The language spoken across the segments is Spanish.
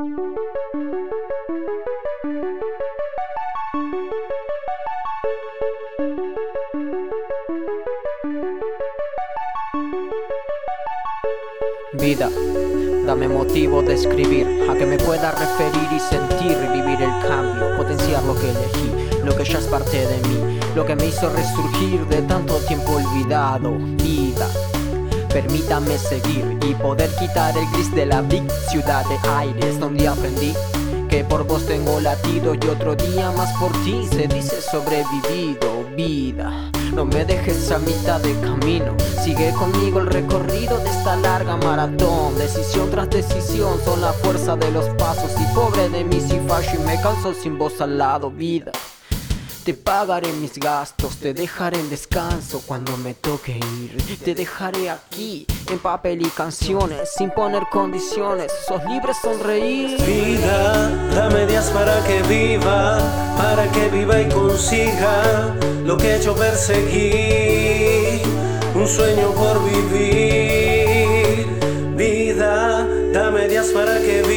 Vida, dame motivo de escribir, a que me pueda referir y sentir, vivir el cambio, potenciar lo que elegí, lo que ya es parte de mí, lo que me hizo resurgir de tanto tiempo olvidado. Vida, permítame seguir y poder quitar el gris de la big ciudad de aires donde aprendí que por vos tengo latido y otro día más por ti se dice sobrevivido vida. No me dejes a mitad de camino, sigue conmigo el recorrido de esta larga maratón. Decisión tras decisión son la fuerza de los pasos y pobre de mí si fallo y me canso sin vos al lado, vida. Te pagaré mis gastos, te dejaré en descanso cuando me toque ir. Te dejaré aquí en papel y canciones, sin poner condiciones. Sos libre sonreír. Vida, dame días para que viva, para que viva y consiga lo que he hecho perseguir. Un sueño por vivir. Vida, dame días para que viva,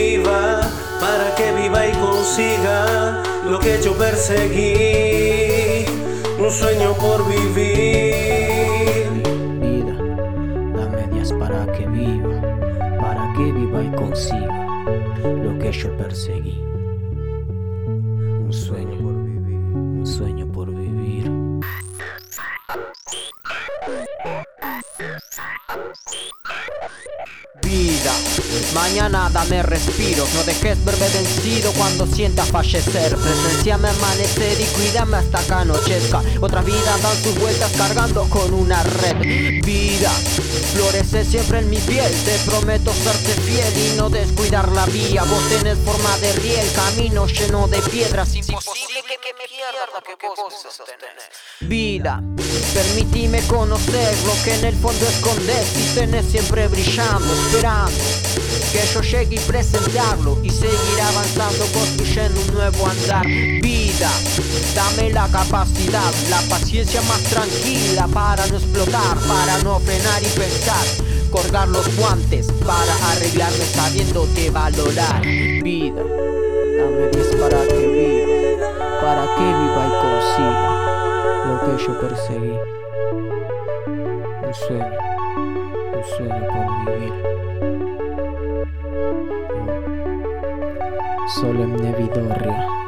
consiga lo que he hecho perseguir, un sueño por vivir. Vida, dame días para que viva, para que viva y consiga lo que yo perseguí. Un sueño por vivir, un sueño por vivir. Vida, mañana dame respiros, no dejes verme vencido cuando sienta fallecer. Presenciame amanecer y cuídame hasta que anochezca. Otras vidas dan sus vueltas cargando con una red. Vida, florece siempre en mi piel, te prometo serte fiel y no descuidar la vía. Vos tenés forma de riel, camino lleno de piedras, imposible que me pierda lo que vos sostenés. Vida, permitime conocer lo que en el fondo escondes y tenés siempre brillando, esperando que yo llegue y presentarlo y seguir avanzando construyendo un nuevo andar. Vida, dame la capacidad, la paciencia más tranquila para no explotar, para no frenar y pensar. Colgar los guantes para arreglarme sabiéndote valorar. Vida, perseguí. Un sueño, un sueño por vivir. Solemne Vidorria.